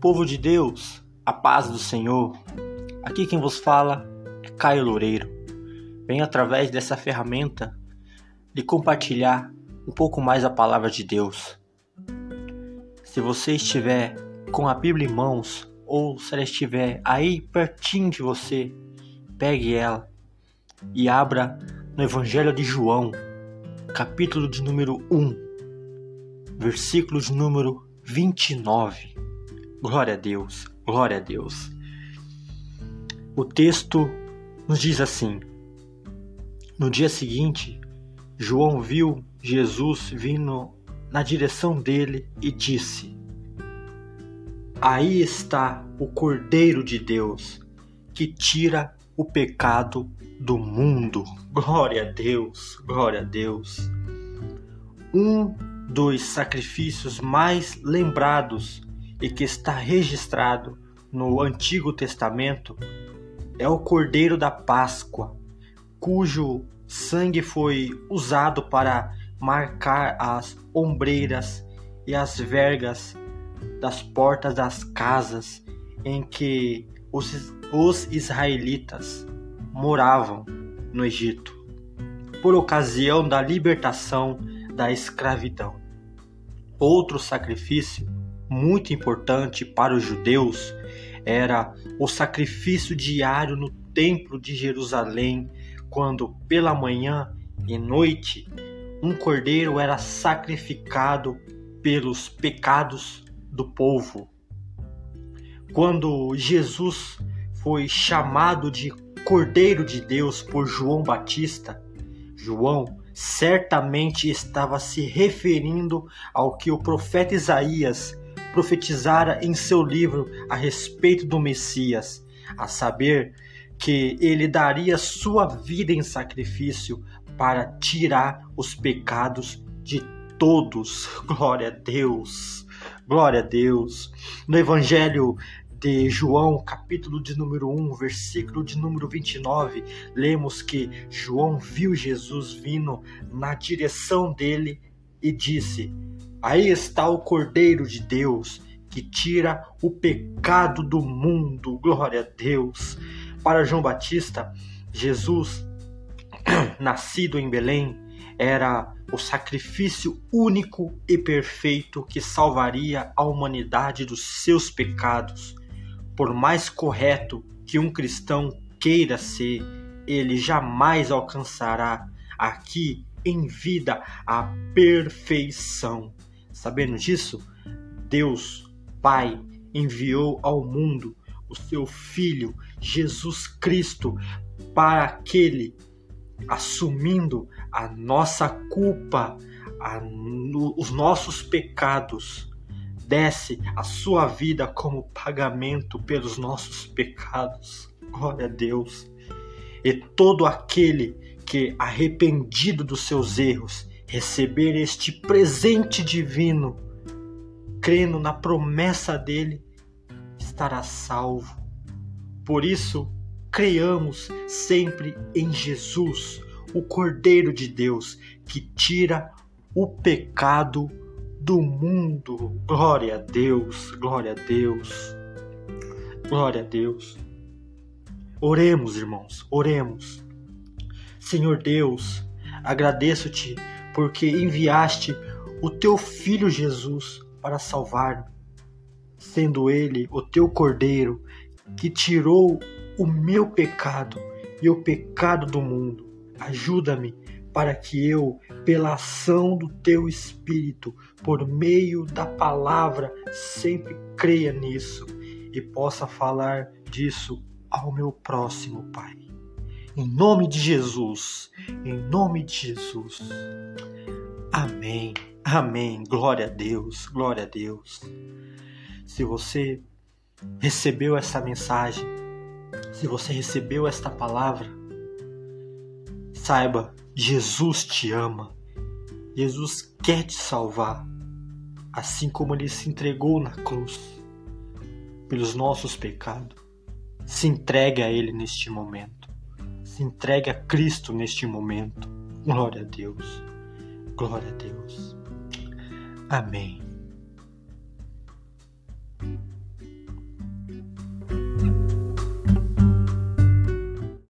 Povo de Deus, a paz do Senhor. Aqui quem vos fala é Caio Loureiro. Venho através dessa ferramenta lhe compartilhar um pouco mais a palavra de Deus. Se você estiver com a Bíblia em mãos ou se ela estiver aí pertinho de você, pegue ela e abra no Evangelho de João, capítulo de número 1, versículo de número 29. Glória a Deus, glória a Deus. O texto nos diz assim: No dia seguinte, João viu Jesus vindo na direção dele e disse: Aí está o Cordeiro de Deus que tira o pecado do mundo. Glória a Deus, glória a Deus. Um dos sacrifícios mais lembrados e que está registrado no Antigo Testamento é o Cordeiro da Páscoa, cujo sangue foi usado para marcar as ombreiras e as vergas das portas das casas em que os, os israelitas moravam no Egito, por ocasião da libertação da escravidão. Outro sacrifício muito importante para os judeus era o sacrifício diário no Templo de Jerusalém, quando pela manhã e noite um cordeiro era sacrificado pelos pecados do povo. Quando Jesus foi chamado de Cordeiro de Deus por João Batista, João certamente estava se referindo ao que o profeta Isaías profetizara em seu livro a respeito do Messias, a saber que ele daria sua vida em sacrifício para tirar os pecados de todos. Glória a Deus. Glória a Deus. No Evangelho de João, capítulo de número 1, versículo de número 29, lemos que João viu Jesus vindo na direção dele e disse: Aí está o Cordeiro de Deus que tira o pecado do mundo. Glória a Deus. Para João Batista, Jesus, nascido em Belém, era o sacrifício único e perfeito que salvaria a humanidade dos seus pecados. Por mais correto que um cristão queira ser, ele jamais alcançará aqui em vida a perfeição. Sabendo disso, Deus Pai enviou ao mundo o seu Filho Jesus Cristo para aquele assumindo a nossa culpa, a, os nossos pecados, desce a sua vida como pagamento pelos nossos pecados. Glória a Deus. E todo aquele que, arrependido dos seus erros, receber este presente divino, crendo na promessa dele, estará salvo. Por isso, creiamos sempre em Jesus, o Cordeiro de Deus, que tira o pecado do mundo. Glória a Deus, glória a Deus, glória a Deus. Oremos, irmãos, oremos. Senhor Deus, agradeço-te porque enviaste o teu filho Jesus para salvar-me, sendo ele o teu cordeiro que tirou o meu pecado e o pecado do mundo. Ajuda-me para que eu, pela ação do teu Espírito, por meio da palavra, sempre creia nisso e possa falar disso ao meu próximo, Pai. Em nome de Jesus, em nome de Jesus. Amém, amém. Glória a Deus, glória a Deus. Se você recebeu essa mensagem, se você recebeu esta palavra, saiba, Jesus te ama. Jesus quer te salvar, assim como ele se entregou na cruz pelos nossos pecados. Se entregue a ele neste momento se entregue a Cristo neste momento. Glória a Deus. Glória a Deus. Amém.